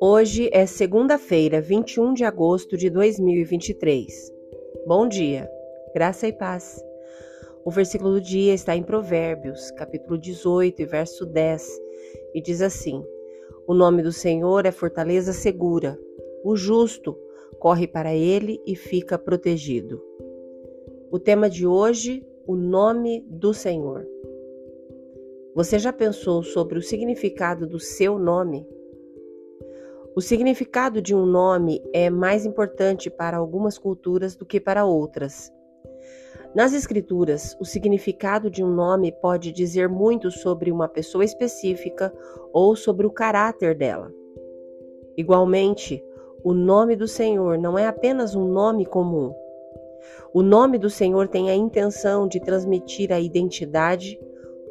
Hoje é segunda-feira, 21 de agosto de 2023. Bom dia, graça e paz. O versículo do dia está em Provérbios, capítulo 18, verso 10, e diz assim: O nome do Senhor é fortaleza segura, o justo corre para ele e fica protegido. O tema de hoje, o nome do Senhor. Você já pensou sobre o significado do seu nome? O significado de um nome é mais importante para algumas culturas do que para outras. Nas Escrituras, o significado de um nome pode dizer muito sobre uma pessoa específica ou sobre o caráter dela. Igualmente, o nome do Senhor não é apenas um nome comum. O nome do Senhor tem a intenção de transmitir a identidade,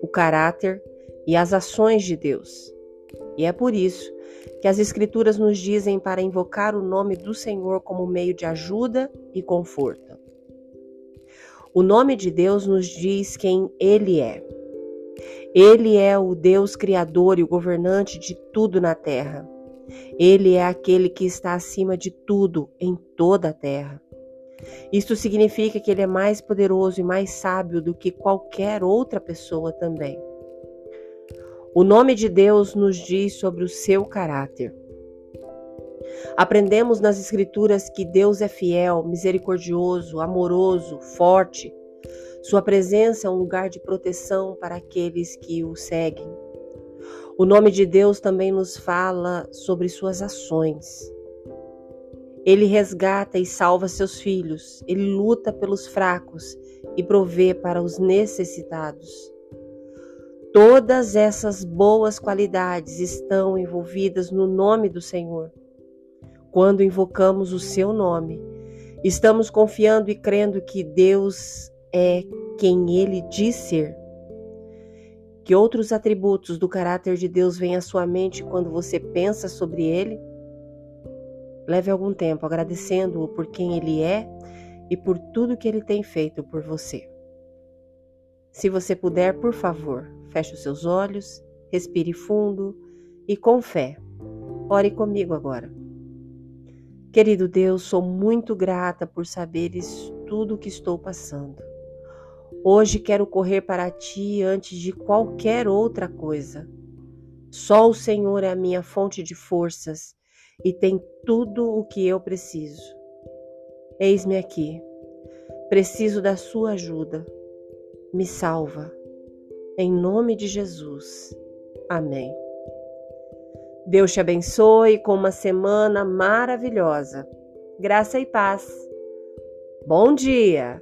o caráter e as ações de Deus. E é por isso que as Escrituras nos dizem para invocar o nome do Senhor como meio de ajuda e conforto. O nome de Deus nos diz quem Ele é. Ele é o Deus Criador e o governante de tudo na terra. Ele é aquele que está acima de tudo em toda a terra. Isto significa que Ele é mais poderoso e mais sábio do que qualquer outra pessoa também. O nome de Deus nos diz sobre o seu caráter. Aprendemos nas Escrituras que Deus é fiel, misericordioso, amoroso, forte. Sua presença é um lugar de proteção para aqueles que o seguem. O nome de Deus também nos fala sobre suas ações. Ele resgata e salva seus filhos, ele luta pelos fracos e provê para os necessitados. Todas essas boas qualidades estão envolvidas no nome do Senhor. Quando invocamos o seu nome, estamos confiando e crendo que Deus é quem ele diz ser. Que outros atributos do caráter de Deus vêm à sua mente quando você pensa sobre ele? Leve algum tempo agradecendo-o por quem ele é e por tudo que ele tem feito por você. Se você puder, por favor, feche os seus olhos, respire fundo e com fé. Ore comigo agora. Querido Deus, sou muito grata por saberes tudo o que estou passando. Hoje quero correr para ti antes de qualquer outra coisa. Só o Senhor é a minha fonte de forças e tem tudo o que eu preciso. Eis-me aqui. Preciso da sua ajuda me salva. Em nome de Jesus. Amém. Deus te abençoe com uma semana maravilhosa. Graça e paz. Bom dia!